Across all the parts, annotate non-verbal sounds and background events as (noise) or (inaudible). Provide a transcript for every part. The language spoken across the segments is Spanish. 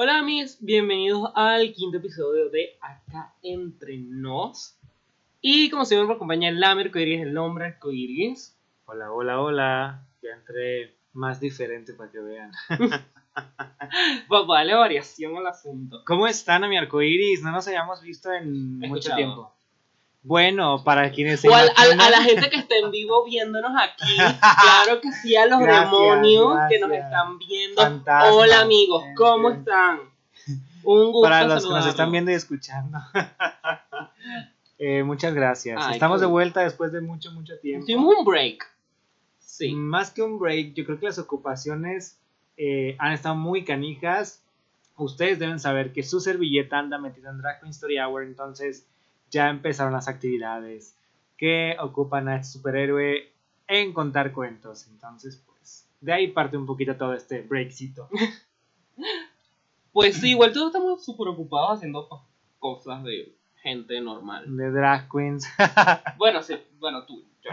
Hola mis, bienvenidos al quinto episodio de Acá Entre Nos. Y como siempre me acompaña el arcoiris, el nombre arcoiris. Hola, hola, hola. Ya entré más diferente para que vean. (laughs) Pues vale variación al asunto. ¿Cómo están a mi arcoiris? No nos habíamos visto en mucho tiempo. Bueno, para quienes se O al- al- imaginan- a la gente que está en vivo viéndonos aquí, (laughs) claro que sí, a los Gracias, demonios que nos están viendo. Fantasmas, Hola amigos, gente. ¿cómo están? Un gusto para los que nos están viendo y escuchando. (laughs) Eh, muchas gracias. Ay, Estamos qué de vuelta después de mucho, mucho tiempo. Tuvimos un break. Sí. Más que un break, yo creo que las ocupaciones eh, han estado muy canijas. Ustedes deben saber que su servilleta anda metida en Drag Queen Story Hour, entonces ya empezaron las actividades que ocupan a este superhéroe en contar cuentos. Entonces, pues, de ahí parte un poquito todo este breakcito. (laughs) Pues sí, igual todos estamos súper ocupados haciendo cosas de gente normal. De Drag Queens. (laughs) Bueno, sí, bueno, tú, yo.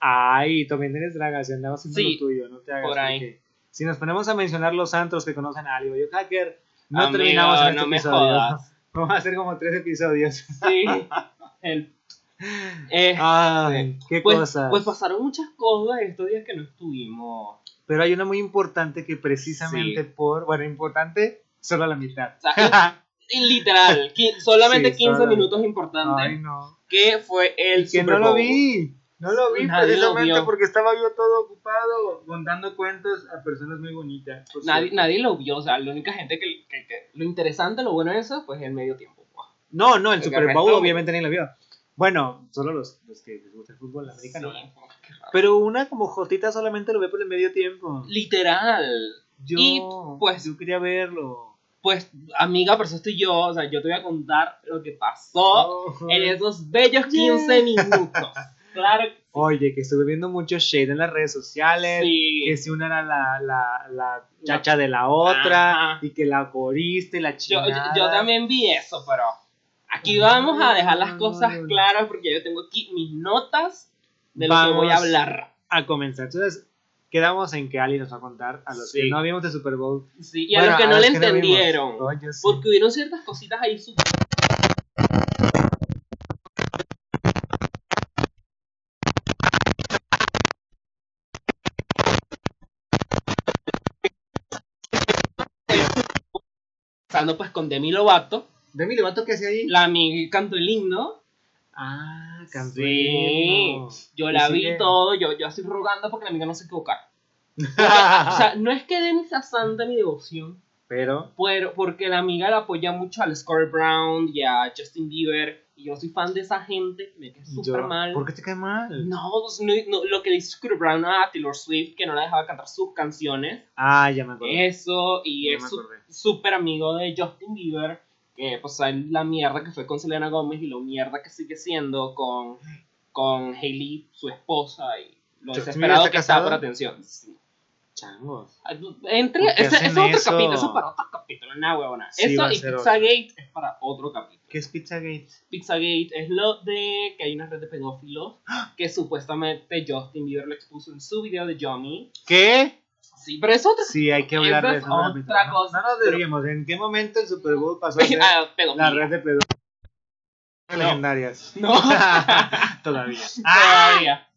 Ay, también eres draga, si andamos haciendo Sí, lo tuyo, no te hagas. por ahí. Si nos ponemos a mencionar los santos que conocen a Ali, yo hacker, no Amigo, terminamos en este no me episodio. jodas. Vamos a hacer como tres episodios. Sí. El- eh, Ay, qué pues, cosas. pues pasaron muchas cosas estos días que no estuvimos. Pero hay una muy importante que precisamente Sí. por, bueno, importante, solo a la mitad. O sea, y- (laughs) literal, solamente Sí, 15 solo. minutos importantes. Ay, no. Que fue el que Super no lo vi. No lo vi Nadie lo precisamente vio. porque estaba yo todo ocupado contando cuentos a personas muy bonitas. Nadie, nadie lo vio, o sea, la única gente que, que- que- lo interesante, lo bueno de eso, pues el medio tiempo. No, no, el Porque Super el Bowl resto- obviamente nadie lo vio. Bueno, solo los, los que les gusta el fútbol americano. Sí, raro. Pero una como Jotita solamente lo ve por el medio tiempo. Literal. Yo, Y, pues- yo quería verlo. Pues, amiga, por eso estoy yo, o sea, yo te voy a contar lo que pasó Oh, en esos bellos 15 minutos. (laughs) Claro que Oye, que estuve viendo mucho shade en las redes sociales. sí. Que si una era la, la, la chacha de la otra. Ajá. Y que la corista y la Yo, chingada. yo, yo también vi eso, pero aquí vamos a dejar las cosas claras porque yo tengo aquí mis notas de lo que voy a hablar. A comenzar. Entonces, quedamos en que Ali nos va a contar a los Sí. que no vimos el Super Bowl. Sí, y a Bueno, los que no le entendieron. Oye, sí. Porque hubieron ciertas cositas ahí súper. Pasando pues con Demi Lovato, Demi Lovato, ¿qué hace ahí? la amiga cantó el himno. Ah, Sí, campeón. yo Y la vi todo, yo, yo estoy rogando porque la amiga no se equivocara. (laughs) O sea, no es que Demi sea santa mi devoción, Pero, pero porque la amiga la apoya mucho al Score Brown y a Justin Bieber, y yo soy fan de esa gente, me cae súper mal. ¿por qué te cae mal? No, pues, no, no, lo que hizo Scooter Brown a Taylor Swift, que no la dejaba cantar sus canciones, Ah, ya me acuerdo. eso, y Ya es acordé. súper amigo de Justin Bieber, que pues sabe la mierda que fue con Selena Gómez y la mierda que sigue siendo con, con Hailey, su esposa, y lo ¿Justin desesperado que está está por casado? atención. Sí. Changos. Entre, ¿Por qué ese, es otro eso? capítulo, eso es para otro capítulo, nah, huevona. Sí, eso y Pizzagate es para otro capítulo. ¿Qué es Pizzagate? Pizzagate es lo de que hay una red de pedófilos que supuestamente Justin Bieber le expuso en su video de Yummy. ¿Qué? Sí, pero es otra Sí, hay que hablar de es eso. otra capítulo. cosa, No nos desviemos. ¿En qué momento el Super Bowl pasó a (laughs) ser ah, la red de pedo No. legendarias? No, (laughs) Todavía. todavía.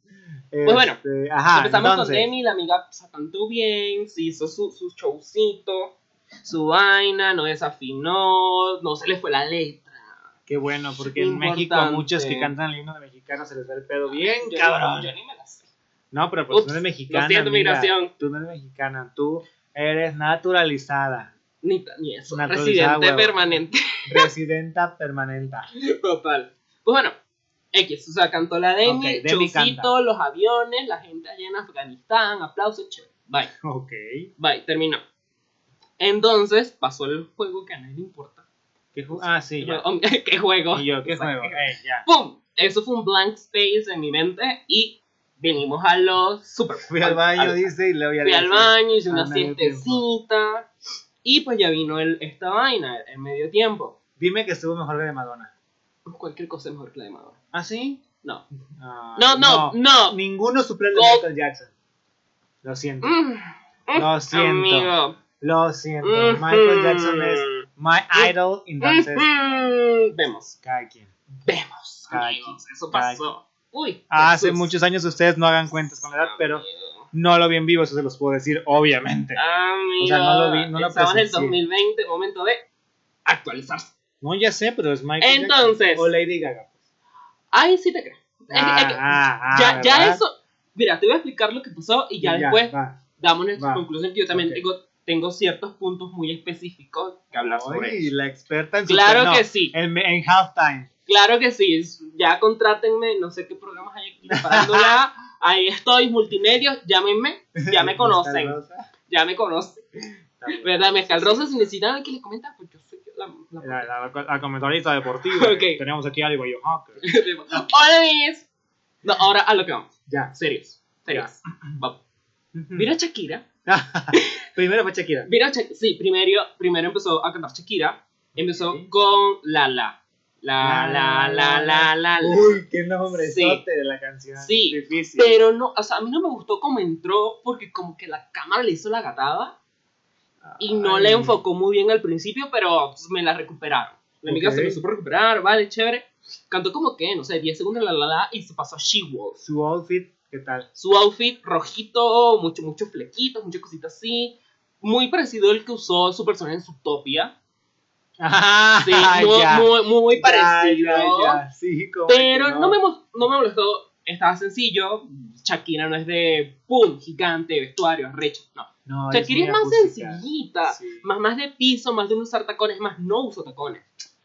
Pues bueno, Este, ajá, Empezamos entonces, con Demi, la amiga se cantó bien, se hizo su, su showcito, su vaina, no desafinó, no se le fue la letra. Qué bueno, porque en Importante. México a muchos que cantan el himno de mexicano se les va el pedo bien, Yo- cabrón. Yo ni me la sé. No, pero pues Ups, tú no eres mexicana. lo siento, amiga. migración. Tú no eres mexicana, tú eres naturalizada. Ni, ni eso. Naturalizada, Residente huevo. permanente. Residenta permanente. (laughs) Total. Pues bueno, X, o sea, cantó la Demi, Ok, Demi showcito, canta. los aviones, la gente allá en Afganistán, aplausos, chévere. Bye, Ok. bye, terminó. Entonces pasó el juego que a nadie le importa. ¿Qué ah, sí, ya. (laughs) ¿Qué juego? Y yo, ¿qué (laughs) O sea, juego? Eh, ya. ¡Pum! Eso fue un blank space en mi mente y venimos a los super. (laughs) Fui al baño, dice, y luego ya Fui al baño, hice una al medio siestecita y pues ya vino el, esta vaina en medio tiempo. Dime que estuvo mejor que de Madonna. Cualquier cosa es mejor que la de Madonna. ¿Ah, sí? No. Ah, No, no, no. Ninguno suple el de Go- Michael Jackson. Lo siento. Mm, mm, Lo siento. Amigo. Lo siento, Michael Jackson es my idol, entonces Ujú. Vemos, cada quien. vemos, Cada amigos, quien, eso pasó. Uy, Hace Jesús. muchos años ustedes no hagan cuentas con la edad, pero no lo vi en vivo, eso se los puedo decir, obviamente. Amigo, O sea, no lo vi, no lo estamos en el presencié. 2020, momento de actualizarse. No, ya sé, pero es Michael Entonces. Jackson. O Lady Gaga. Ahí sí te creo. Es que- es Ah, que ah, ah, ya, eso. Mira, te voy a explicar lo que pasó y ya, Ya, después va. damos nuestra va. conclusión. Que yo también Ok. tengo, tengo ciertos puntos muy específicos que hablar sobre eso. la experta en Claro que sí. En, en halftime. Claro que sí. Ya contrátenme, no sé qué programas hay aquí. Parándola. (laughs) Ahí estoy, multimedia, llámenme. Ya me (laughs) conocen. Ya me conocen. ¿Verdad? Mezcal Rosa, si necesitan que les comenta, pues yo la. la- La, la- comentarista deportiva. (laughs) Ok. Tenemos aquí a Digo Hacker. Hola, mis. No, ahora a lo que vamos. Ya. Serios. Serios. Vamos. Mira a Shakira. (laughs) Primero fue Shakira. Mira, sí, primero, primero empezó a cantar Shakira. Empezó Sí. con La La. La La La La La. la. Uy, qué nombre Sí. de la canción. Sí, Difícil. Pero no, o sea, a mí no me gustó cómo entró porque como que la cámara le hizo la gatada y no Ay. le enfocó muy bien al principio, pero me la recuperaron. La amiga se me supo recuperar, vale, chévere. Cantó como que, no sé, 10 segundos la la la y se pasó a She-Wolf. Su outfit, ¿qué tal? Su outfit rojito, muchos muchos flequitos, muchas cositas así. Muy parecido al que usó su persona en Zootopia. Ah, (laughs) Sí, muy, ya. muy, parecido. ya, ya. Sí, Pero no. me, no me molestó. Estaba sencillo. Shakira no es de pum, gigante, vestuario, recho. No. No, Shakira es muy más acústica. sencillita. Sí. Más, más de piso, más de no usar tacones, más no uso tacones.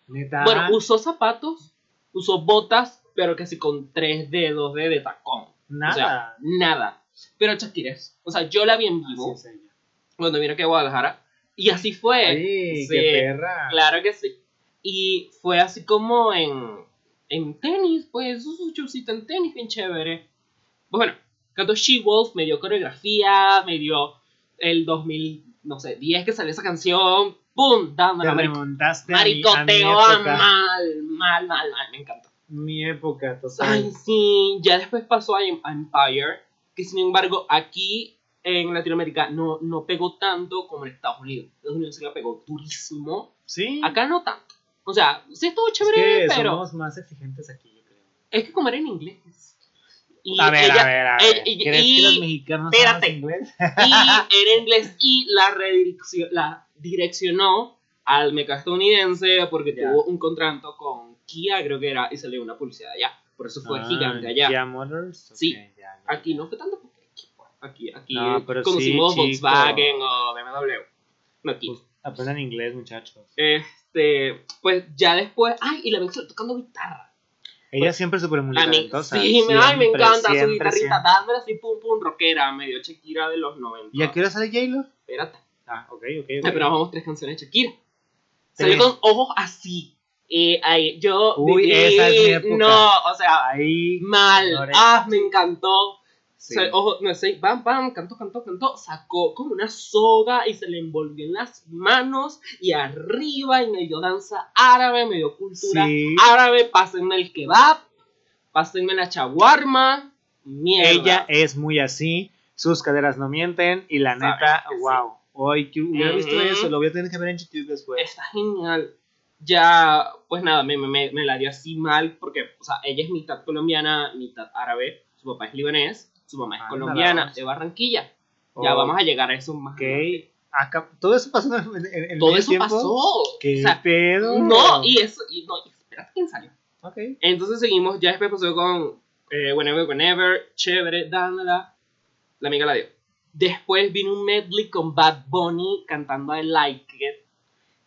Neta. Bueno, usó zapatos, usó botas, pero casi con tres dedos de, de tacón. nada. O sea, nada. Pero Shakira es. O sea, yo la vi en vivo es cuando vine aquí a Guadalajara. Y así fue. Ay, Sí, qué perra. Claro que sí. Y fue así como en, en tenis, pues, su showcito en tenis, bien chévere. Pues bueno, cantó She-Wolf, me dio coreografía, me dio el 2000, no sé, 10 que salió esa canción, ¡pum! Te Dándole marico- remontaste a mi, a mi maricoteo a época. mal, mal, mal, mal, me encantó. Mi época, total. Ay, sí, ya después pasó a Em- a Empire, que sin embargo aquí en Latinoamérica no, no pegó tanto como en Estados Unidos. Estados Unidos sí la pegó durísimo. Sí. Acá no tanto. O sea, sí estuvo es chévere, que pero somos más exigentes aquí, yo creo. es que como era en inglés. Y a ver, ella- a ver, a ella- ver. y- ¿Crees y- que los mexicanos espérate. inglés? y (laughs) era inglés y la, la direccionó al meca estadounidense porque Ya. tuvo un contrato con Kia, creo que era, y salió una publicidad allá. Por eso fue Ah, gigante allá. Kia Motors. ok, Sí. ya, ya. Aquí no fue tanto porque aquí, pues, aquí, aquí No, pero conocimos sí. Volkswagen o BMW. No aquí. Pues, aprendan inglés, muchachos. Este, pues ya después, ay, y la ven tocando guitarra. Ella siempre súper muy A mí, sí, me, ay, me Siempre, encanta su siempre, guitarrita, siempre. dándole así pum pum rockera, medio Shakira de los 90. ¿Y a qué hora sale J-Lo? Espérate, Ah, ok, ok. Ay, ok. pero vamos tres canciones de Shakira. Salió con ojos así. Eh, ay, yo Uy, viví- esa es mi época. No, o sea, Ahí. mal. Ah, me encantó. Sí. O sea, ojo, no sé, bam, bam, cantó, cantó, cantó, sacó como una soga y se le envolvió en las manos y arriba y medio danza árabe, medio cultura Sí. árabe, pásenme el kebab, pásenme la chaguarma, mierda. Ella es muy así. Sus caderas no mienten. Y la Sabes neta, sí. wow. Hoy que hubiera visto eso, lo voy a tener que ver en YouTube después. Está genial. Ya, pues nada, me, me, me la dio así mal porque, o sea, ella es mitad colombiana, mitad árabe, su papá es libanés, su mamá es Anda, colombiana, de Barranquilla. Ya Oh, vamos a llegar a eso más. Ok. Acá, todo eso pasó en, en, en Todo eso tiempo? pasó. ¿Qué O sea, pedo? no, y eso, y no, y espérate quién salió. Ok. Entonces seguimos, ya después pasó con eh, Whenever, Whenever, chévere, dándola. La amiga la dio. Después vino un medley con Bad Bunny cantando I Like It.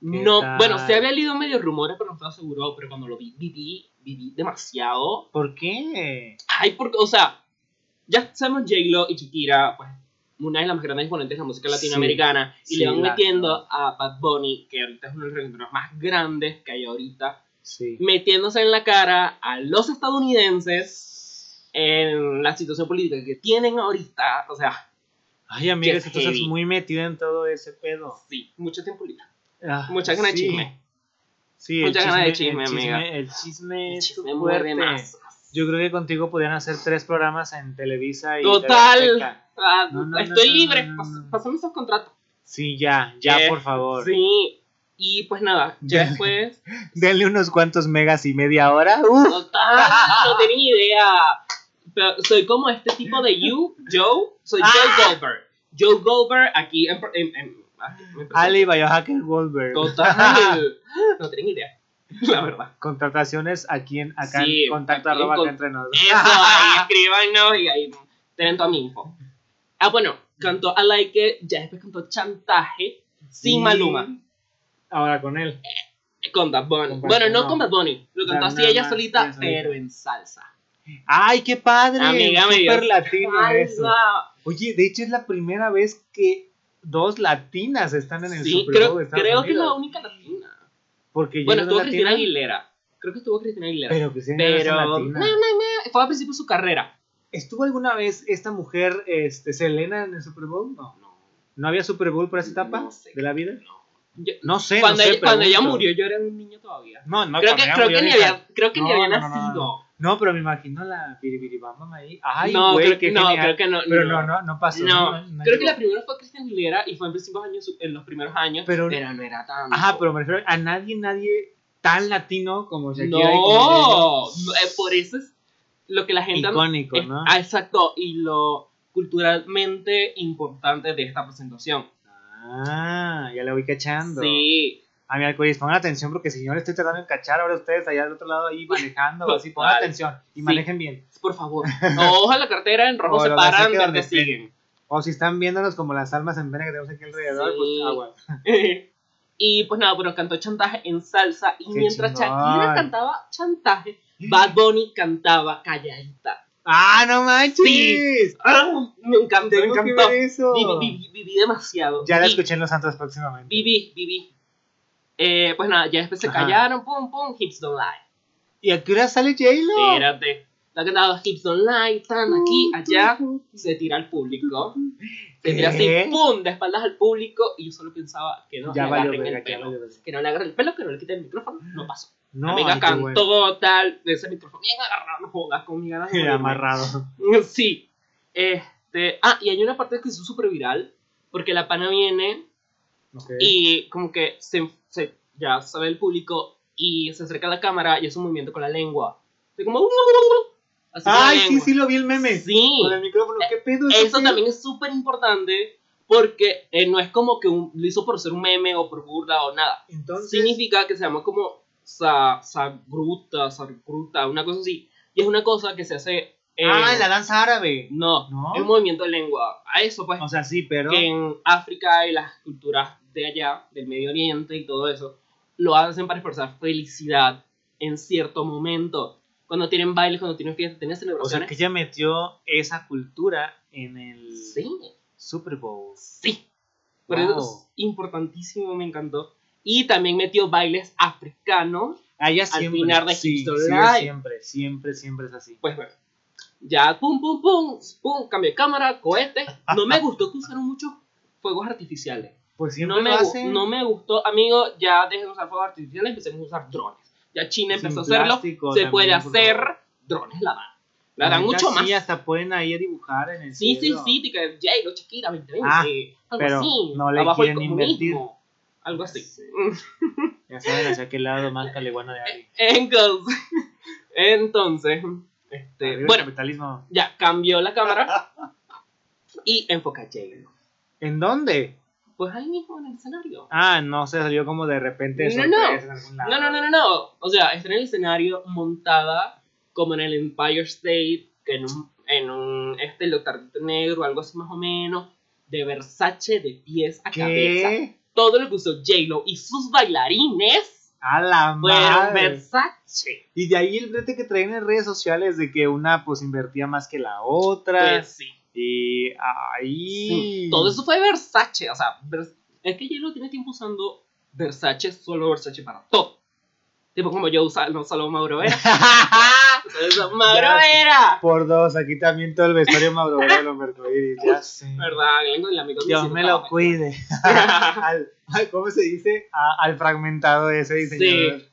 No, tal? bueno, se había leído medio rumores, pero no estaba seguro. Pero cuando lo vi, viví, viví demasiado. ¿Por qué? Ay, porque, o sea, ya sabemos J-Lo y Shakira, pues, una de las más grandes exponentes de la música Sí, latinoamericana. y sí, le van la- metiendo a Bad Bunny, que ahorita es uno de los reggaetoneros más grandes que hay ahorita Sí. metiéndose en la cara a los estadounidenses en la situación política que tienen ahorita. O sea, Ay, amiga, es que estás heavy. muy metida en todo ese pedo. sí, mucho tiempo. Ah, Muchas ganas de sí. chisme. Sí, Muchas ganas de chisme, chisme, el chisme, amiga. el chisme El es chisme fuerte. Yo creo que contigo podrían hacer tres programas en Televisa y Total. Ah, No, estoy no, libre. no, no, pas- no. Pásame esos contratos. Sí, ya, ya, Eh, por favor. Sí. Y pues nada, ya (laughs) después. Denle unos cuantos megas y media hora. ¡Uf! Total, no tenía ni idea. Pero soy como este tipo de You, Joe. Soy Ah. Joe Goldberg. Joe Goldberg aquí en. en, en- aquí. Ali Biohacker Goldberg. Total. (laughs) No tenía ni idea. (laughs) La verdad. Contrataciones aquí en acá Sí, en contacto aquí en arroba con- acá entre nos. Eso, (laughs) ahí escríbanos y ahí tienen toda mi info. Ah, bueno, cantó I Like It, ya después cantó Chantaje sin Sí. Maluma. Ahora con él. Con Bad Bunny. Con bueno, no, no. con Bad Bunny. Lo cantó así ella más, solita, pero en salsa. ¡Ay, qué padre! Amiga, Súper latino eso. Oye, de hecho es la primera vez que dos latinas están en el Sí, Super Bowl creo, creo que es la única latina. Porque Bueno, estuvo no Cristina Aguilera. Creo que estuvo Cristina Aguilera. Pero Cristina Pero, latina. me, me, fue al principio de su carrera. ¿Estuvo alguna vez esta mujer, este, Selena, en el Super Bowl? No. No, ¿No había Super Bowl por esa etapa No sé. de la vida? no. Yo- No sé, cuando, no sé, ella, cuando ella pregunto. murió, yo era un niño todavía. No, no, creo que, creo murió que ni ni había, creo que ni No, había no, no, no, nacido. No. Pero me imagino la biribiribamba ahí. Ay, no, güey, creo, qué no genial. creo que no. Pero no, no, no pasó. No, no creo que la primera fue Cristina Aguilera y fue en, años, en los primeros años, Pero- pero, no era tanto. Ajá, pero me refiero a nadie, nadie tan latino como Shakira y No, no, eh, por eso es lo que la gente... Icónico, es- ¿no? ah, exacto, y lo culturalmente importante de esta presentación. Ah, ya la voy cachando. Sí, A mi alcoholismo, pongan atención porque si yo le estoy tratando de cachar ahora ustedes allá del otro lado ahí (laughs) manejando o así, pongan atención y Sí. manejen bien. por favor. (laughs) No, ojalá la cartera en rojo O se paran, que donde siguen. O si están viéndonos como las almas en pena que tenemos aquí alrededor, Sí. pues agua. (laughs) y pues nada, bueno, cantó chantaje en salsa y Qué mientras chingón. Shakira cantaba chantaje, (gasps) Bad Bunny cantaba calladita. ¡Ah, no manches! Sí. ¡Ah! Me encantó, me encantó. Viví, viví, viví demasiado. Ya la Viví- escuché en Los Santos próximamente. Viví, viví. Eh, pues nada, ya después se Ajá. callaron, pum, pum, Hips Don't Lie. ¿Y a qué hora sale J-Lo? Espérate. Está cantando Hips Don't Lie, tan aquí, allá, se tira al público. Se tira así, pum, de espaldas al público y yo solo pensaba que no Ya le agarren verga, el pelo. Que no le agarren el pelo, que no le quiten el micrófono, no pasó. No, Amiga cantó bueno. tal, de ese micrófono bien agarrado, no jodas con mi ganas de. Amarrado. (laughs) Sí. Este, ah, y hay una parte que es súper viral, porque la pana viene Ok. y como que se, se- ya sabe el público y se acerca a la cámara y hace un movimiento con la lengua. Así como... Así Ay, sí, sí, lo vi el meme. Sí. Con el micrófono. ¿Qué pedo? Eso ¿Qué? también es súper importante porque eh, no es como que un- lo hizo por ser un meme o por burla o nada. Entonces, Significa que se llama como sa, sagruta, sagruta, una cosa así. Y es una cosa que se hace... ah, la danza árabe. No, ¿No? es un movimiento de lengua. A eso pues O sea, sí, pero. que en África y las culturas de allá, del Medio Oriente y todo eso, lo hacen para expresar felicidad en cierto momento. Cuando tienen bailes, cuando tienen fiestas, tienen O sea, celebraciones. que ella metió esa cultura en el Sí, Super Bowl. sí. Por eso Wow. es importantísimo, me encantó. Y también metió bailes africanos. A ella Al siempre. final de sí, sí, siempre, siempre, siempre es así. Pues bueno, ya pum, pum, pum, pum, cambio de cámara, cohete. No me gustó que usaron muchos fuegos artificiales. Pues siempre no me, lo gu- hace. no me gustó, amigo, ya dejen de usar fuegos artificiales, empecemos a usar drones. Ya China Sin empezó a hacerlo, plástico se también, puede por hacer, favor. drones la dan. La dan Ahorita mucho más. Sí, hasta pueden ahí a dibujar en el Sí, sí, cielo. sí, tica, J-Lo, Shakira, 2020, Ah, algo pero así. no le abajo el quieren comunismo, Algo así. Sí. Ya saben hacia qué lado más caleguano de (laughs) alguien. Entonces, entonces este, bueno, capitalismo. ya cambió la cámara (laughs) y enfoca a J-Lo. ¿En dónde? Pues ahí mismo en el escenario. Ah, no se salió como de repente de No, sorpresa no. en algún lado. No, no, no, no, no. O sea, está en el escenario montada como en el Empire State, en un, en un este leotardito negro, algo así más o menos, de Versace de pies a cabeza. ¿Qué? Todo lo que usó J-Lo y sus bailarines A la fueron madre. Versace. Y de ahí el brete que traen en redes sociales de que una pues invertía más que la otra. Pues sí. y ahí. Sí, Todo eso fue Versace. O sea, es que J-Lo tiene tiempo usando Versace, solo Versace para todo. Tipo como yo usaba, no solo Mauro (laughs) Vera. (laughs) Usa Mauro. Vera. Por dos, aquí también todo el vestuario Mauro Vera de los Mercoiris, ya sé. ¿Verdad? El amigo Dios me lo cuide. (laughs) al, al- ¿Cómo se dice? A- al fragmentado ese diseñador. Sí.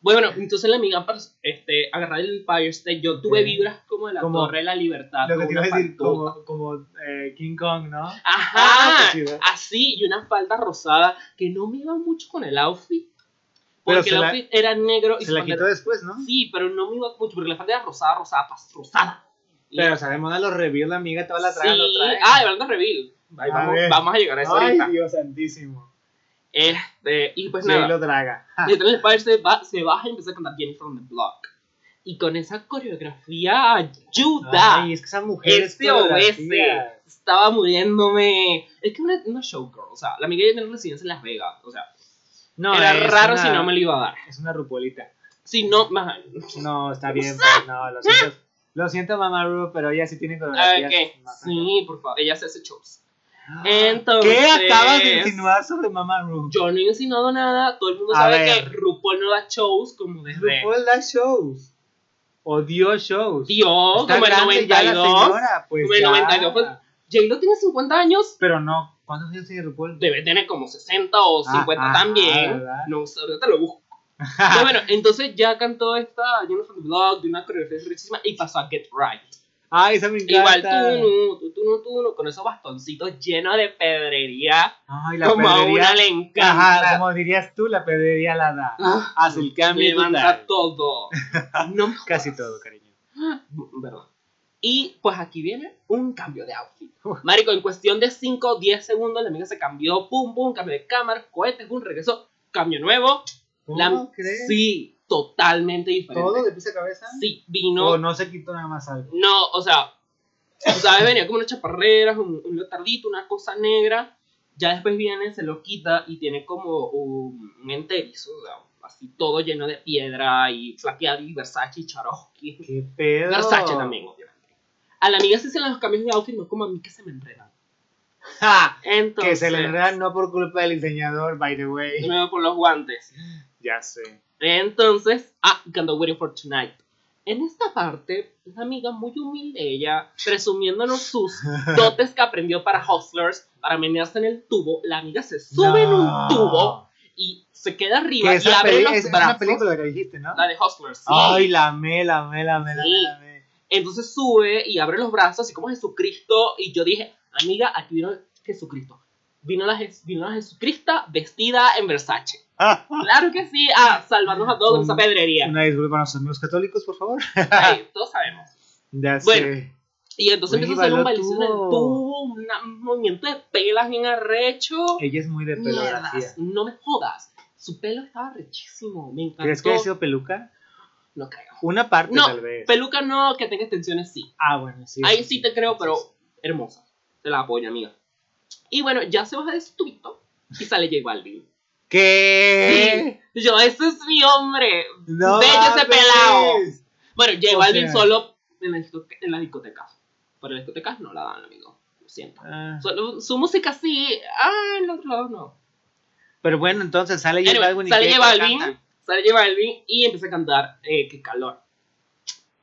Bueno, entonces la amiga para este, agarrar el Empire State, yo tuve vibras como de la Como- Torre de la Libertad. Lo que te iba a decir, como, como eh, King Kong, ¿no? Ajá, Ah, chido. así, y una falda rosada que no me iba mucho con el outfit. Pero Porque se el la- outfit era negro y Se la quitó después, ¿no? Sí, pero no me iba mucho porque la falda era rosada, rosada, rosada. Pero sabemos de los reviews, la amiga toda la trae, sí, lo trae. ah, hablando de reveal. Ahí A vamos, ver. vamos a llegar a eso Ay, ahorita. Dios santísimo. Este, y pues Sí, nada. lo. Y entonces padre se, va, se baja y empieza a cantar Jennifer on the Block. Y con esa coreografía ayuda. Ay, es que esa mujer es este coreografía. estaba muriéndome. Es que una, una showgirl, o sea, la amiga ya tiene residencia en Las Vegas. O sea, No, era raro una- si no me lo iba a dar. Es una rupolita. Si no, más. No, está bien, (laughs) pues, no, lo siento. Lo siento, mamá Ru, pero ella sí tiene coreografías. Ok, más sí, por favor, ella se hace shows. acá. Entonces- ¿Qué acabas de insinuar sobre mamá Ru? Yo no he insinuado nada, todo el mundo A sabe ver. que RuPaul no da shows como desde. RuPaul da shows. O dio shows. Dio, Está como el grande ya la 92. señora, pues como el ya. 92, pues, J-Lo tiene 50 años, Pero no, ¿cuántos años tiene RuPaul? debe tener como 60 o Ah, 50 ah, también. ¿verdad? no ahorita lo busco. (laughs) Pero bueno, entonces ya cantó esta Jennifer from the Block de una coreografía richísima y pasó a Get Right. Ay, esa me Igual encanta. tú, no, tú, tú, no, tú, no, con esos bastoncitos llenos de pedrería. Ay, la como a una le encanta. Ajá, como dirías tú, la pedrería la da. Ah, Hace el cambio levanta total. todo. (laughs) No Casi todo, cariño. ¿Verdad? Y pues aquí viene un cambio de outfit. Marico, en cuestión de 5 o 10 segundos, la amiga se cambió, pum, pum, cambio de cámara, cohetes, pum, regresó, cambio nuevo. ¿Cómo La- crees? Sí, totalmente diferente. ¿Todo de pies a cabeza? Sí, vino. ¿O no se quitó nada más algo? No, o sea, sabes, venía como unas chaparreras, un, un leotardito, una cosa negra. Ya después viene, se lo quita y tiene como un, un enterizo, o sea, así todo lleno de piedra y plateado y Versace y Charovsky. ¿Qué pedo? Versace también, obviamente. A la amiga sí se le los cambios de outfit, no es como a mí que se me enredan. ¡Ja! Entonces, Que se le enredan no por culpa del diseñador, by the way. me voy por los guantes. Ya sé. Entonces, ah, cantó Waiting for Tonight. En esta parte, la amiga muy humilde, ella presumiéndonos sus (laughs) dotes que aprendió para Hustlers, para menearse en el tubo, la amiga se sube en un No. tubo y se queda arriba Que y abre los es, es brazos. una película que dijiste, ¿no? La de Hustlers, sí. Ay, la amé, la amé, la amé, Sí. la amé. Entonces sube y abre los brazos, así como Jesucristo. Y yo dije, amiga, aquí vino Jesucristo. Vino la, vino la Jesucristo vestida en Versace. (laughs) Claro que sí, a salvarnos a todos de esa pedrería. Una disculpa a nuestros amigos católicos, por favor. Ay, (laughs) todos sabemos. Ya Bueno, sé. Y entonces empieza a hacer un bailecito en el tubo. un movimiento de pelas bien arrecho. Ella es muy de pelografía. Mierdas, no me jodas. Su pelo estaba rechísimo, me encantó. ¿Crees que haya sido peluca? No creo. Una parte, No, tal vez. Peluca no, que tenga extensiones sí. Ah, bueno, sí. Ahí sí te creo, pero hermosa. Te la apoyo, amiga. Y bueno, ya se baja de su y sale J Balvin. ¿Qué? Yo, ese es mi hombre. No Bello ese pelado. Bueno, J O Balvin sea- solo en las, discote- en las discotecas. Pero en las discotecas no la dan, amigo. Lo siento. Ah, su música sí. Ah, en el otro lado no. Pero bueno, entonces sale J Anyway, Balvin y sale. J Balvin? Sale J Balvin y empieza a cantar eh, Qué calor.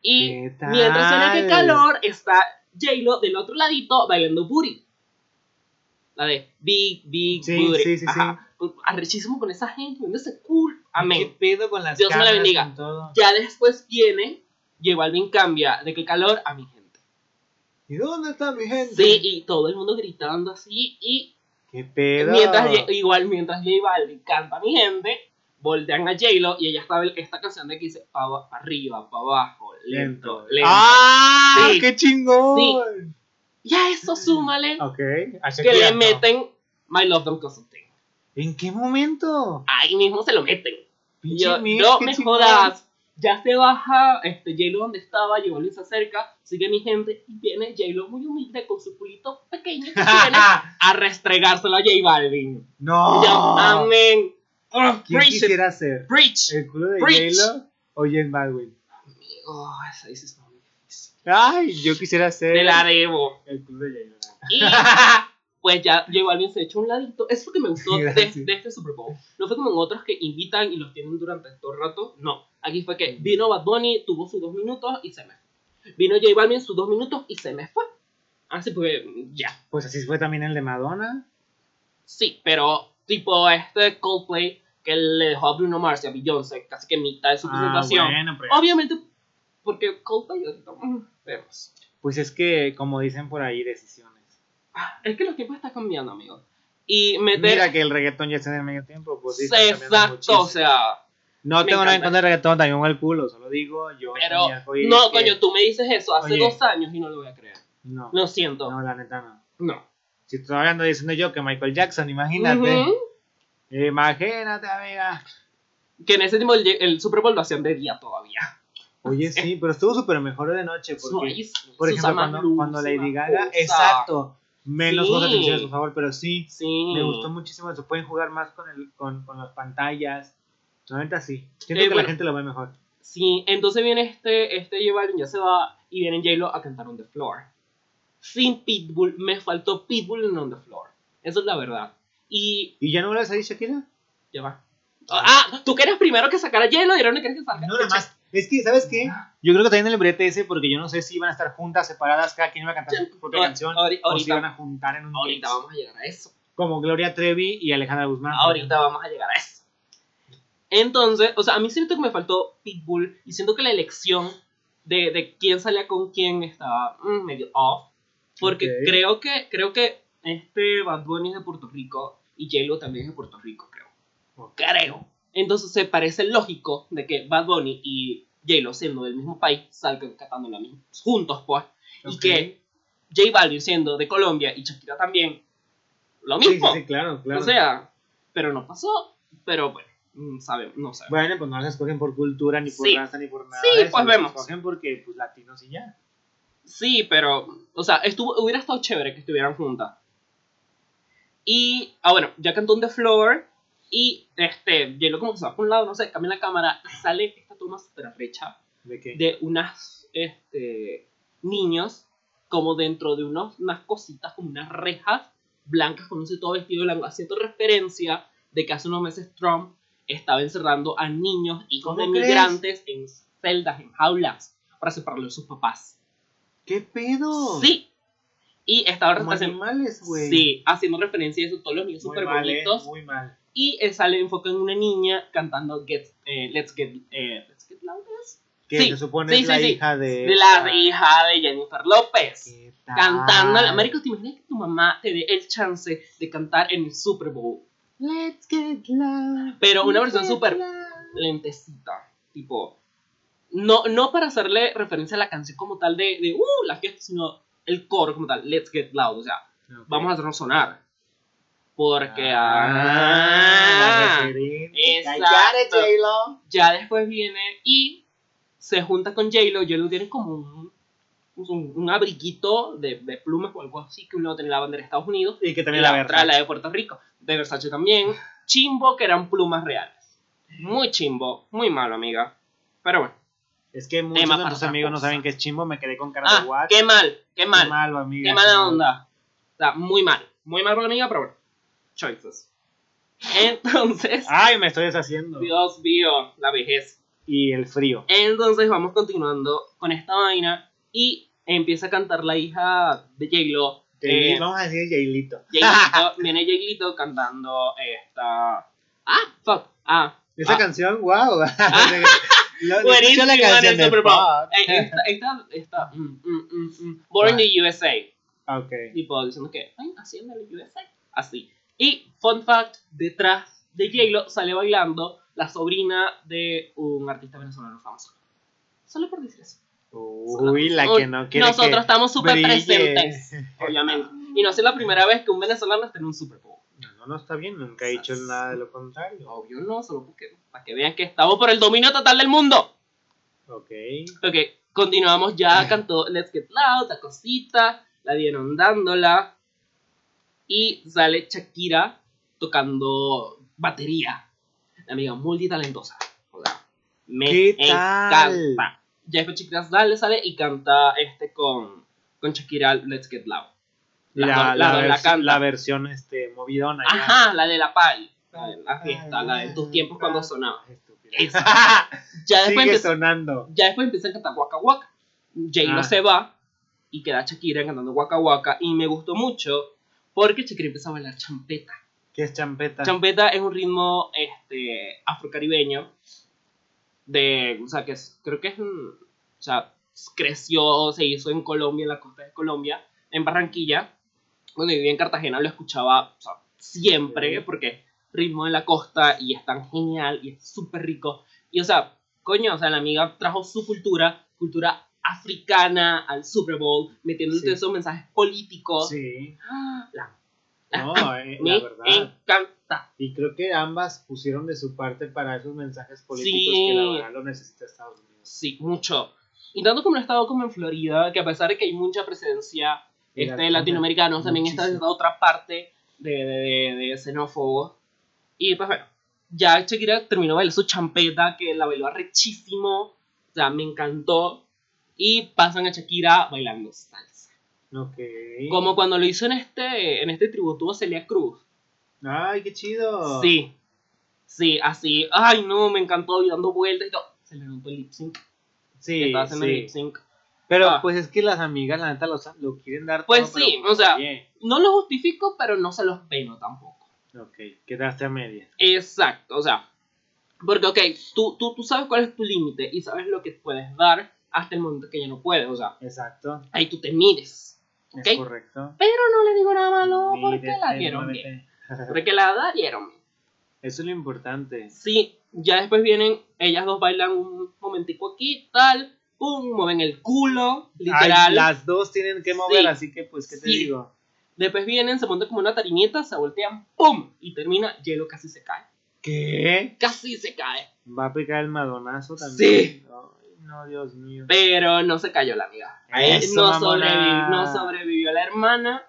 Y ¿Qué mientras suena Qué calor, está J-Lo del otro ladito bailando booty. La de Big, Big Sí, Booty. sí, sí, sí. Ajá. Arrechísimo con esa gente, viéndose cool. ¿Qué Amén. pedo con las Dios me la bendiga. todo? Ya después viene, J Balvin cambia de Qué calor a mi gente. ¿Y dónde está mi gente? Sí, y todo el mundo gritando así. Y ¿Qué pedo? mientras, igual mientras J Balvin canta a mi gente, voltean a J-Lo y ella está esta canción de que dice pa, arriba, para abajo, lento, lento. ¡Ah! Sí. ¡Qué chingón! Y a eso súmale Ok. que le meten My Love Don't Cost a Thing. ¿En qué momento? Ahí mismo se lo meten. Yo, no me chingón. jodas. Ya se baja este, J-Lo donde estaba, Balvin se acerca, sigue mi gente y viene J-Lo muy humilde con su culito pequeño que tiene (laughs) a restregárselo a J Balvin. ¡No! Y yo, amén. Oh, ¿Quién preach it, quisiera ser? preach. ¿El culo de. J-Lo o Jen Baldwin? Oh, esa es muy difícil. Ay, yo quisiera ser Te la debo. el culo de J-Lo. Y (laughs) pues ya J Balvin se echó un ladito. Eso es lo que me gustó de, de este Super Bowl. No fue como en otros que invitan y los tienen durante todo el rato. No. Aquí fue que vino Bad Bunny, tuvo sus dos minutos y se me fue. Vino J Balvin sus dos minutos y se me fue. Así pues ya. Pues así fue también el de Madonna. Sí, pero tipo este Coldplay que le dejó a Bruno Mars y a Beyoncé casi que mitad de su Ah, presentación. bueno, pero- Obviamente, porque Coldplay mm, vemos. Pues es que, como dicen por ahí, decisiones. Ah, Es que los tiempos están cambiando, amigo. Y meter... Mira que el reggaetón ya está en el medio tiempo, pues sí. Exacto, muchísimo. o sea... No tengo nada en contra del reggaetón, también el culo, solo digo yo. Pero, no, que- coño, tú me dices eso hace Oye. dos años y no lo voy a creer. No, Lo siento. no, la neta no. No. Si todavía ando diciendo yo que Michael Jackson, imagínate. Ujú. Imagínate, amiga. Que en ese tiempo el, el Super Bowl lo hacían de día todavía. Oye, sí, pero estuvo súper mejor de noche. Porque, Suavísimo, por ejemplo, cuando, luz, cuando Lady Gaga, cosa. exacto, menos Sí. cosas televisivas, por favor, pero sí, Sí. me gustó muchísimo eso. Pueden jugar más con, el, con, con las pantallas. La neta sí. Siento Eh, que bueno. la gente lo ve mejor. Sí, entonces viene este, este J Balvin, ya se va, y viene J-Lo a cantar On The Floor. Sin Pitbull, me faltó Pitbull en On The Floor. Eso es la verdad. Y ¿Y ya no vuelves a decir Shakira? ya va. Ah, tú querías primero que sacara J-Lo y ahora no quieres que salga. No, nada más. Es que, ¿sabes qué? Yo creo que también el brete ese, porque yo no sé si iban a estar juntas, separadas, cada quien iba a cantar su propia canción, ahori- o si iban Ahorita, a juntar en un ahorita mix, vamos a llegar a eso. como Gloria Trevi y Alejandra Guzmán. Ahorita vamos a llegar a eso. Entonces, o sea, a mí siento que me faltó Pitbull y siento que la elección de, de quién salía con quién estaba mm, medio off. Porque creo que creo que este Bad Bunny es de Puerto Rico y J-Lo también es de Puerto Rico, creo. Ok. Creo. Entonces se parece lógico de que Bad Bunny y J-Lo, siendo del mismo país, salgan cantando la misma, juntos, pues. Y que J Balvin, siendo de Colombia, y Shakira también, lo Sí, sí, mismo. sí, claro, claro. O sea, pero no pasó. Pero bueno, mm, sabe, no sé. Bueno, pues no las escogen por cultura, ni por Sí. raza, ni por nada. Sí, eso, pues las vemos. escogen porque, pues, latinos y ya. Sí, pero, o sea, estuvo, hubiera estado chévere que estuvieran juntas. Y, ah, bueno, ya cantó On The Floor. Y, este, J-Lo como que se va por un lado, no sé, cambia la cámara. Sale esta toma súper arrecha ¿De qué? de unas, este, niños como dentro de unos, unas cositas, como unas rejas blancas con un todo vestido blanco, haciendo referencia de que hace unos meses Trump estaba encerrando a niños, hijos de migrantes, en celdas, en jaulas, para separarlos de sus papás. ¿Qué pedo? Sí. Y Como haciendo, animales, güey. sí, haciendo referencia a eso, todos los niños súper eh, bonitos. Muy mal. Y eh, sale enfoque en una niña cantando Get, eh, Let's Get, eh, Let's Get. Que Sí, se supone sí, es la sí, sí. hija de... de la esta- hija de Jennifer López. ¿Qué tal? Cantando. Américo, ¿te imaginas que tu mamá te dé el chance de cantar en el Super Bowl? Let's get loud. Pero una versión súper lentecita. Tipo. No, no para hacerle referencia a la canción como tal de, de uh, la fiesta, sino el coro como tal. Let's get loud. O sea, Ok. vamos a hacernos sonar. Porque. Ah, ah, exacto. Ya después viene y se junta con J-Lo. J-Lo tiene como un, un, un abriguito de, de plumas o algo así que uno tiene la bandera de Estados Unidos. Y que también la la la de Puerto Rico. De Versace también. (laughs) Chimbo, que eran plumas reales. Muy chimbo. Muy malo, amiga. Pero bueno. Es que muchos Tema de tus amigos no saben que es chimbo, me quedé con cara Ah, de what. qué mal, qué mal. Qué malo, amiga. Qué mala onda. O sea, muy mal. Muy mal por la amiga, pero bueno. Choices. Entonces, Ay, me estoy deshaciendo. Dios mío, la vejez. Y el frío. Entonces vamos continuando con esta vaina y empieza a cantar la hija de J-Lo. Eh, Vamos a decir Jailito. Jaylito, (laughs) viene Jaylito cantando esta... Ah, fuck. Ah, Esa ah. canción, wow. Lo- (laughs) lo Buenísima escuché la en canción el de Super Bowl. Pop. Eh, Esta, esta, esta, mm, mm, mm. Born in the USA. Ok. Tipo diciendo que, ay, haciendo el USA. Así. Y, fun fact, detrás de J-Lo sale bailando la sobrina de un artista venezolano famoso. Solo por decir eso. Uy, la que no quiere Nosotros que estamos súper presentes, obviamente. Y no es la primera vez que un venezolano está en un Super. No, está bien, nunca he dicho nada de lo contrario. Obvio no, solo porque, para que vean que estamos por el dominio total del mundo. Ok. Ok, continuamos ya, (clears throat) cantó Let's Get Loud, la cosita, la dieron dándola. Y sale Shakira tocando batería. La amiga multitalentosa. Sea, me ¿Qué tal? encanta. Ya después Shakira sale, sale y canta este con, con Shakira Let's Get Loud. La, la, la vers- la versión este, movidona. ya. Ajá, la de la pal. La de la fiesta, la de tus tiempos cuando sonaba. Esa. (laughs) Ya después Sigue empezó- sonando. ya después empiezan a cantar Waka Waka. J-Lo Ah. se va y queda Shakira cantando Waka Waka. Y me gustó mucho porque Shakira empieza a bailar champeta. ¿Qué es champeta? Champeta es un ritmo este, afrocaribeño. De, o sea, que es, creo que es un, o sea, creció, se hizo en Colombia, en la costa de Colombia, en Barranquilla. Cuando vivía en Cartagena lo escuchaba o sea, siempre, porque ritmo de la costa y es tan genial y es súper rico. Y o sea, coño, o sea, la amiga trajo su cultura, cultura africana al Super Bowl, metiendo Sí. esos mensajes políticos. Sí. Ah, La, No, (laughs) eh, me la verdad. encanta. Y creo que ambas pusieron de su parte para esos mensajes políticos Sí. que la verdad lo necesita Estados Unidos. Sí, mucho. Y tanto como un estado como en Florida, que a pesar de que hay mucha presencia este, latina, latinoamericanos, también está desde otra parte de, de, de, de xenófobos. Y pues bueno, ya Shakira terminó bailando su champeta, que la bailó arrechísimo. O sea, me encantó. Y pasan a Shakira bailando salsa. Ok. Como cuando lo hizo en este, en este tributo a Celia Cruz. Ay, qué chido. Sí, sí, así. Ay, no, me encantó y dando vueltas y todo. Se le notó el lip sync. Sí, estaba haciendo el sí. lip sync. Pero Ah. pues es que las amigas, la neta, lo, lo quieren dar Pues todo, sí, pero, o sea- No lo justifico, pero no se los peno tampoco. ok, quedaste a medias. Exacto, o sea, porque, ok, tú, tú, tú sabes cuál es tu límite y sabes lo que puedes dar hasta el momento que ya no puedes, o sea, Exacto, ahí tú te mides, es Ok. correcto. pero no le digo nada malo porque la dieron bien, (laughs) porque la dieron bien. Eso es lo importante. Sí, ya después vienen, ellas dos bailan un momentico aquí, tal, pum, mueven el culo, literal. Ay, las dos tienen que mover, Sí. así que pues, ¿qué te Sí. digo? Después vienen, se montan como una tarimita, se voltean, pum, y termina, hielo casi se cae. ¿Qué? Casi se cae. ¿Va a picar el madonazo también? Sí. Ay, no, Dios mío. Pero no se cayó la amiga. Eso, no, sobrevivió, no sobrevivió la hermana.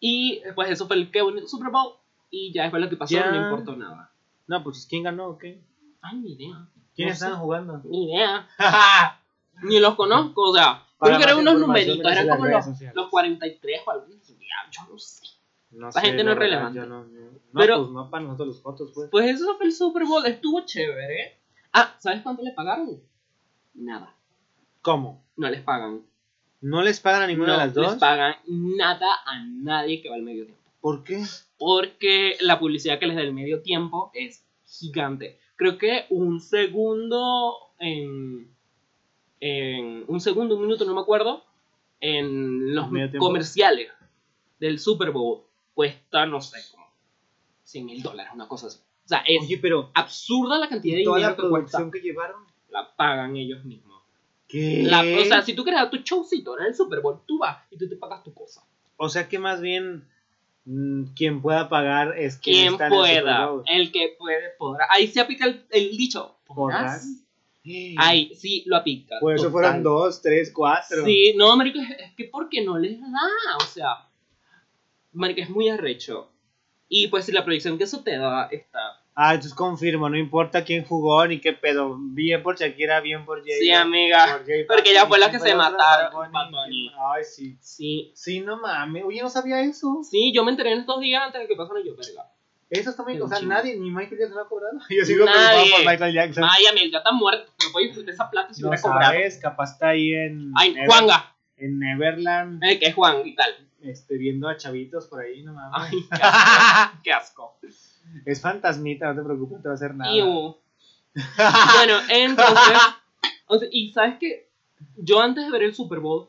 Y pues eso fue el que bonito Super Bowl. Y ya después lo que pasó Ya. no importó nada. No, pues ¿quién ganó o qué? Ay, ni idea. ¿Quiénes No estaban jugando? Ni idea. (laughs) Ni los conozco. O sea, creo que eran unos numeritos. Eran como los, los 43 o algo Yo no sé. No La gente no es relevante. yo no, no, no, Pero- pues no para nosotros los fotos, pues. Pues eso fue el Super Bowl. Estuvo chévere. Ah, ¿sabes cuánto le pagaron? Nada. ¿Cómo? No les pagan. ¿No les pagan a ninguna no de las dos? les pagan nada a nadie que va al medio tiempo. ¿Por qué? porque la publicidad que les da el medio tiempo es gigante. Creo que un segundo en, en un segundo, un minuto, no me acuerdo, en los comerciales del Super Bowl cuesta, no sé, como 100 mil dólares, una cosa así. O sea, es Oye, pero absurda la cantidad de toda dinero la que cuesta. que llevaron. La pagan ellos mismos. ¿Qué? La- o sea, si tú quieres dar tu showcito en el Super Bowl, tú vas y tú te pagas tu cosa. O sea que más bien quien pueda pagar es quien Quien está en el pueda, el que puede, podrá. Ahí se aplica el, el dicho. ¿Podrás? Ahí sí lo aplica. Por eso total. fueron dos, tres, cuatro. Sí, no, marico, es, es que porque no les da, o sea, marico, es muy arrecho. Y pues si la proyección que eso te da está... Ah, entonces confirmo, no importa quién jugó ni qué pedo. Bien por Shakira, bien por Jay. Sí, amiga. por J porque ella fue la ¿quién que se mataron, Bunny. Ay, sí. Sí, Sí, no mames. Oye, no sabía eso. sí, yo me enteré en estos días antes de que pasaran yo, verga. Eso está muy... Qué O sea, nadie, ni Michael Jackson ha cobrado. (laughs) Yo sigo Nadie. preocupado por Michael Jackson. Maya, mi ya está muerto, no puede disfrutar esa plata si no hubiera cobrado. sabes, capaz está ahí en... Ay, Never- Juanga, En Neverland, eh, que es Juan y tal. este, viendo a chavitos por ahí, no mames. Ay, qué asco. qué asco. (laughs) Es fantasmita, no te preocupes, no te va a hacer nada. Iu. bueno, entonces, o sea, y sabes que yo antes de ver el Super Bowl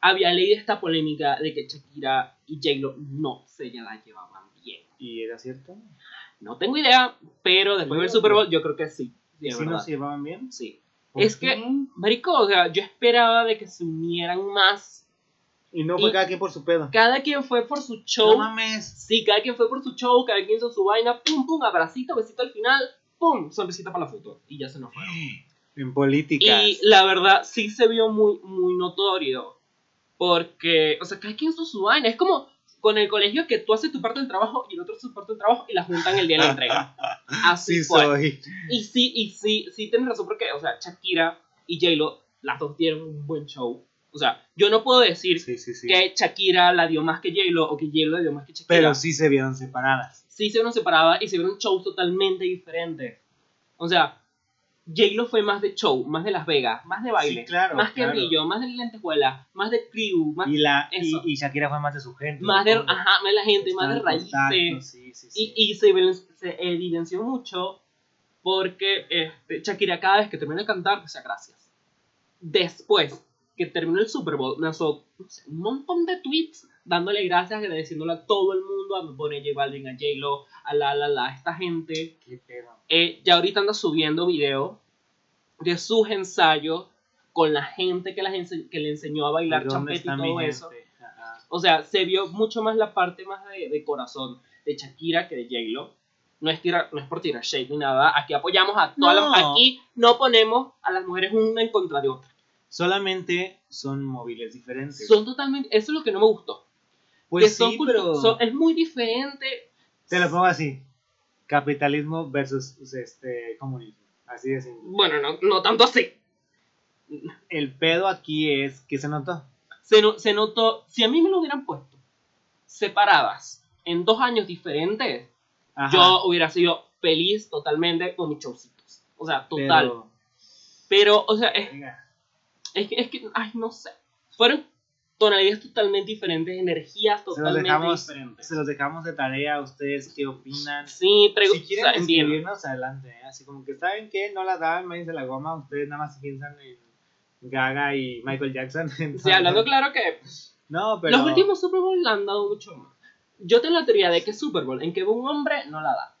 había leído esta polémica de que Shakira y J-Lo no se la llevaban bien. ¿Y era cierto? No tengo idea, pero después del Super Bowl yo creo que sí. Sí, es ¿Sí no se llevaban bien? Sí. ¿Por Es qué? que, marico, o sea, yo esperaba de que se unieran más. Y no fue y- cada quien por su pedo. Cada quien fue por su No show. mames. Sí, cada quien fue por su show, cada quien hizo su vaina, pum, pum, abracito, besito al final, pum, sonrisita para la foto. Y ya se nos fueron. (gasps) En política. Y la verdad sí se vio muy, muy notorio. Porque, o sea, cada quien hizo su vaina. Es como con el colegio que tú haces tu parte del trabajo y el otro hace su parte del trabajo y la juntan el día de la entrega. (laughs) Así Sí fue. soy. Y sí, y sí, sí tienes razón porque, o sea, Shakira y J-Lo, las dos dieron un buen show. O sea, yo no puedo decir Sí, sí, sí. que Shakira la dio más que J-Lo o que J-Lo la dio más que Shakira. Pero sí se vieron separadas. sí se vieron separadas y se vieron shows totalmente diferentes. O sea, J-Lo fue más de show, más de Las Vegas, más de baile, Sí, claro, más que claro. brillo, más de lentejuela, más de crew, más, Y, la, eso. y Shakira fue más de su gente. más de, ajá, más de la gente, más de contacto, raíces. sí, sí, sí. Y, y se, evidenció- se evidenció mucho porque este, Shakira cada vez que termina de cantar decía gracias. Después que terminó el Super Bowl, lanzó un montón de tweets dándole gracias, agradeciéndole a todo el mundo, a pone J Balvin, a J-Lo, a la, la, la, a esta gente. Qué pedo. Eh, ya ahorita anda subiendo video de sus ensayos con la gente que, las ense- que le enseñó a bailar ¿Y dónde champeta y todo eso. Ajá. O sea, se vio mucho más la parte más de, de corazón de Shakira que de J-Lo. No es, tirar, no es por tirar shade ni nada. Aquí apoyamos a todas No. las... Aquí no ponemos a las mujeres una en contra de otra. Solamente son móviles diferentes. Son totalmente... Eso es lo que no me gustó. pues sí, pero son- es muy diferente. te lo pongo así. Capitalismo versus este comunismo. Así de simple. Bueno, no, no tanto así. El pedo aquí es que se notó. Se, no- se notó... Si a mí me lo hubieran puesto separadas en dos años diferentes, Ajá, yo hubiera sido feliz totalmente con mis showcitos. O sea, total. pero- Pero, o sea, es, venga, Es que, es que, ay, no sé. Fueron tonalidades totalmente diferentes, energías se totalmente dejamos, diferentes. se los dejamos de tarea a ustedes qué opinan. Sí, Si quieren escribirnos adelante, ¿eh? así como que saben que no la daban, váyanse a la goma, ustedes nada más piensan en Gaga y Michael Jackson. (laughs) Sí, entonces- hablando claro que No, pero los últimos Super Bowl la han dado mucho más. Yo tengo la teoría de que Super Bowl en que un hombre no la da.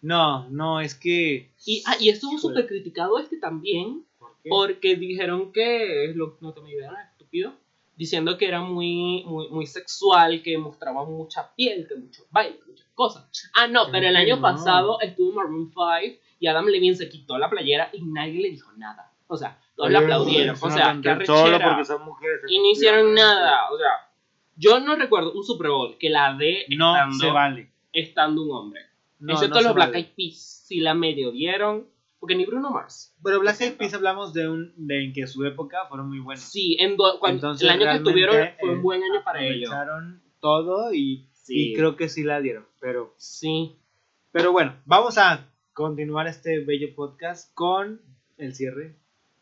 no, no, es que Y, ah, y estuvo súper criticado este también, ¿por qué? porque dijeron que, lo no te me idea, estúpido, diciendo que era muy, muy, muy sexual, que mostraba mucha piel, que mucho baile, muchas cosas. Ah, no, pero el que año no. pasado estuvo Maroon 5 y Adam Levine se quitó la playera y nadie le dijo nada. O sea, todos le Oye, aplaudieron. O sea, tontería, Solo porque son mujeres. Y no hicieron nada. O sea, yo no recuerdo un Super Bowl que la dé No estando, se vale. estando un hombre. No, Excepto no los Black vale. Eyed Peas, si la medio dieron. Porque ni Bruno Mars. Pero Black Eyed. Peas hablamos de un de en que su época fueron muy buenos. Sí, en do- cuando, Entonces, el año que tuvieron fue un eh, buen año para ellos. aprovecharon todo y, Sí. y creo que sí la dieron. Pero, Sí. pero bueno, vamos a continuar este bello podcast con el cierre.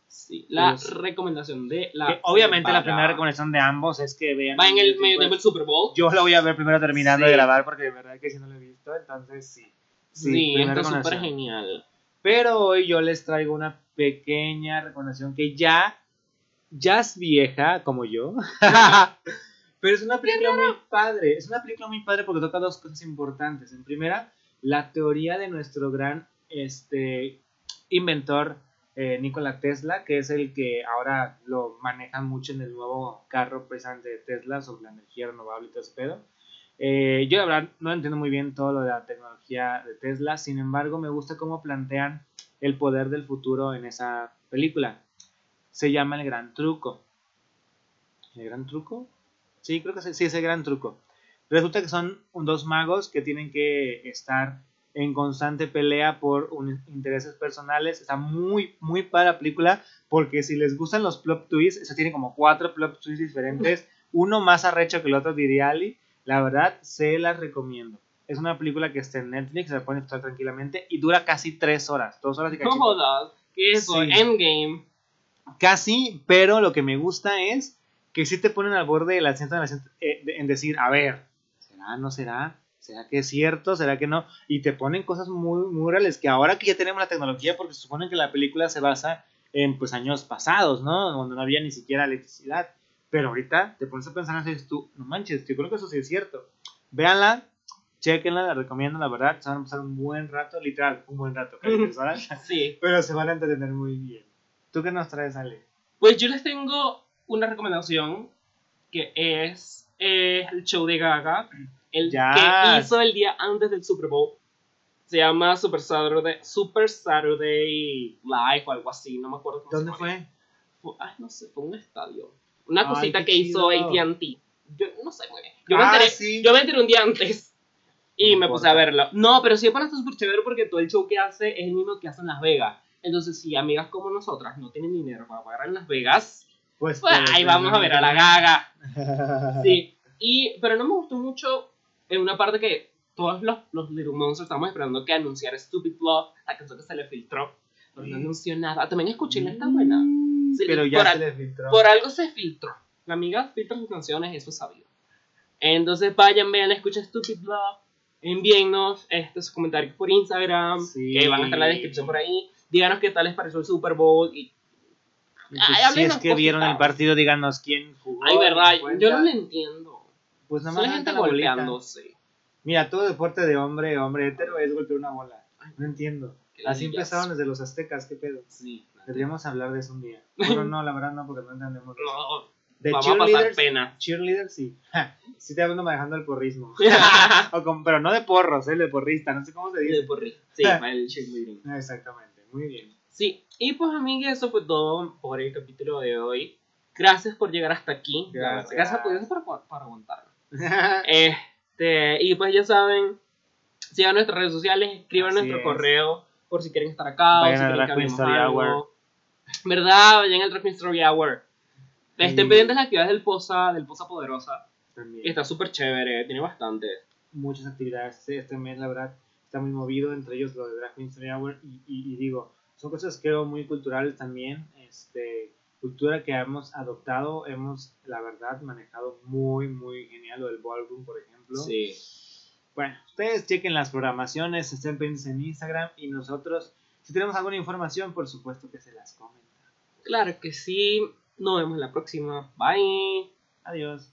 Sí, la Pues, recomendación de la. Que obviamente la primera recomendación de ambos es que vean. Va en el medio del Super Bowl. Yo lo voy a ver primero terminando Sí. de grabar porque de verdad que si no lo he visto, entonces sí. Sí, primera está súper genial. Pero hoy yo les traigo una pequeña recomendación que ya, ya es vieja, como yo. (laughs) Pero es una película muy padre. Es una película muy padre porque toca dos cosas importantes. En primera, la teoría de nuestro gran este, inventor eh, Nikola Tesla, que es el que ahora lo manejan mucho en el nuevo carro precisamente de Tesla sobre la energía renovable y todo ese pedo. Eh, yo la verdad no entiendo muy bien todo lo de la tecnología de Tesla, sin embargo me gusta cómo plantean el poder del futuro en esa película. Se llama El Gran Truco. ¿El Gran Truco? Sí, creo que sí, sí, es el Gran Truco. Resulta que son dos magos que tienen que estar en constante pelea por un- intereses personales. Está muy, muy para la película porque si les gustan los plot twists, eso tiene como cuatro plot twists diferentes, (laughs) uno más arrecho que el otro, diría Ali. La verdad, se las recomiendo. Es una película que está en Netflix, se la pueden estar tranquilamente y dura casi tres horas, dos horas y cachito. jodas. ¿Qué es? Sí. Endgame. Casi, pero lo que me gusta es que sí te ponen al borde del asiento en, eh, en decir, a ver, ¿será, no será? ¿Será que es cierto? ¿Será que no? Y te ponen cosas muy, muy reales que ahora que ya tenemos la tecnología, porque se supone que la película se basa en pues años pasados, ¿no? Donde no había ni siquiera electricidad. Pero ahorita te pones a pensar y dices tú, no manches, yo creo que eso sí es cierto. Véanla, chequenla, la recomiendo, la verdad, se van a pasar un buen rato, literal, un buen rato, horas, (laughs) Sí. pero se van a entretener muy bien. ¿Tú qué nos traes, Ale? Pues yo les tengo una recomendación que es eh, el show de Gaga, el que hizo el día antes del Super Bowl. Se llama Super Saturday, Super Saturday Live o algo así, no me acuerdo cómo ¿Dónde se fue? Fue- Ay, no sé, fue un estadio. Una Ay, cosita qué que hizo chido. AT&T. Yo no sé muy bien. Yo, me Ah, enteré, sí. yo me enteré un día antes y No me puse a importa. verlo. No, pero sí para está súper chévere porque todo el show que hace es el mismo que hace en Las Vegas. Entonces, si amigas como nosotras no tienen dinero para pagar en Las Vegas, Pues, pues pero ahí vamos a ver a la Gaga. (laughs) Sí, y, pero no me gustó mucho en una parte que todos los, los Little Monsters estamos esperando que anunciara Stupid Love, la canción que se le filtró. pero no anunció nada. También escuché la está buena. Sí, Pero ya por se al- le filtró. Por algo se filtró. La amiga filtra sus canciones, eso es sabido. Entonces vayan, vean, escuchen Stupid Love. Envíennos sus comentarios por Instagram, Sí. que van a estar en la descripción por ahí. Díganos qué tal les pareció el Super Bowl. Y, pues, Ay, si es que vieron el partido, díganos quién jugó. ay, verdad, yo no lo entiendo. Pues nada Son más la gente golpeándose. Mira, todo deporte de hombre, hombre hetero es golpear una bola. No entiendo. Así empezaron desde los aztecas, qué pedo. Sí. Deberíamos hablar de eso un día. Bueno, no, la verdad no, porque no entendemos. de. No, De vamos a pasar pena. cheerleaders sí. Sí te ando manejando el porrismo. (laughs) O con- pero no de porros, eh, de porrista, no sé cómo se De dice. porri. Sí, para el cheerleading. Ah, Exactamente, muy bien. Sí, y pues amiga, eso fue todo por el capítulo de hoy. Gracias por llegar hasta aquí. Gracias. Gracias por, gracias por. (laughs) Este, y pues ya saben, sigan nuestras redes sociales, escriban Así nuestro es. correo por si quieren estar acá Vayan o si a quieren que hablemos Story algo. Hour. ¿Verdad? Vayan al Drag Queen Story Hour. Estén Y- pendientes de las actividades del Posa, del Posa Poderosa. También. Está súper chévere, tiene bastante. Muchas actividades este mes, la verdad, está muy movido, entre ellos lo de Drag Queen Story Hour. Y, y- y digo, son cosas creo muy culturales también. Este, cultura que hemos adoptado, hemos, la verdad, manejado muy, muy genial. Lo del ballroom, por ejemplo. Sí. Bueno, ustedes chequen las programaciones, estén pendientes en Instagram y nosotros, si tenemos alguna información, por supuesto que se las comenta. Claro que sí. Nos vemos la próxima. Bye. Adiós.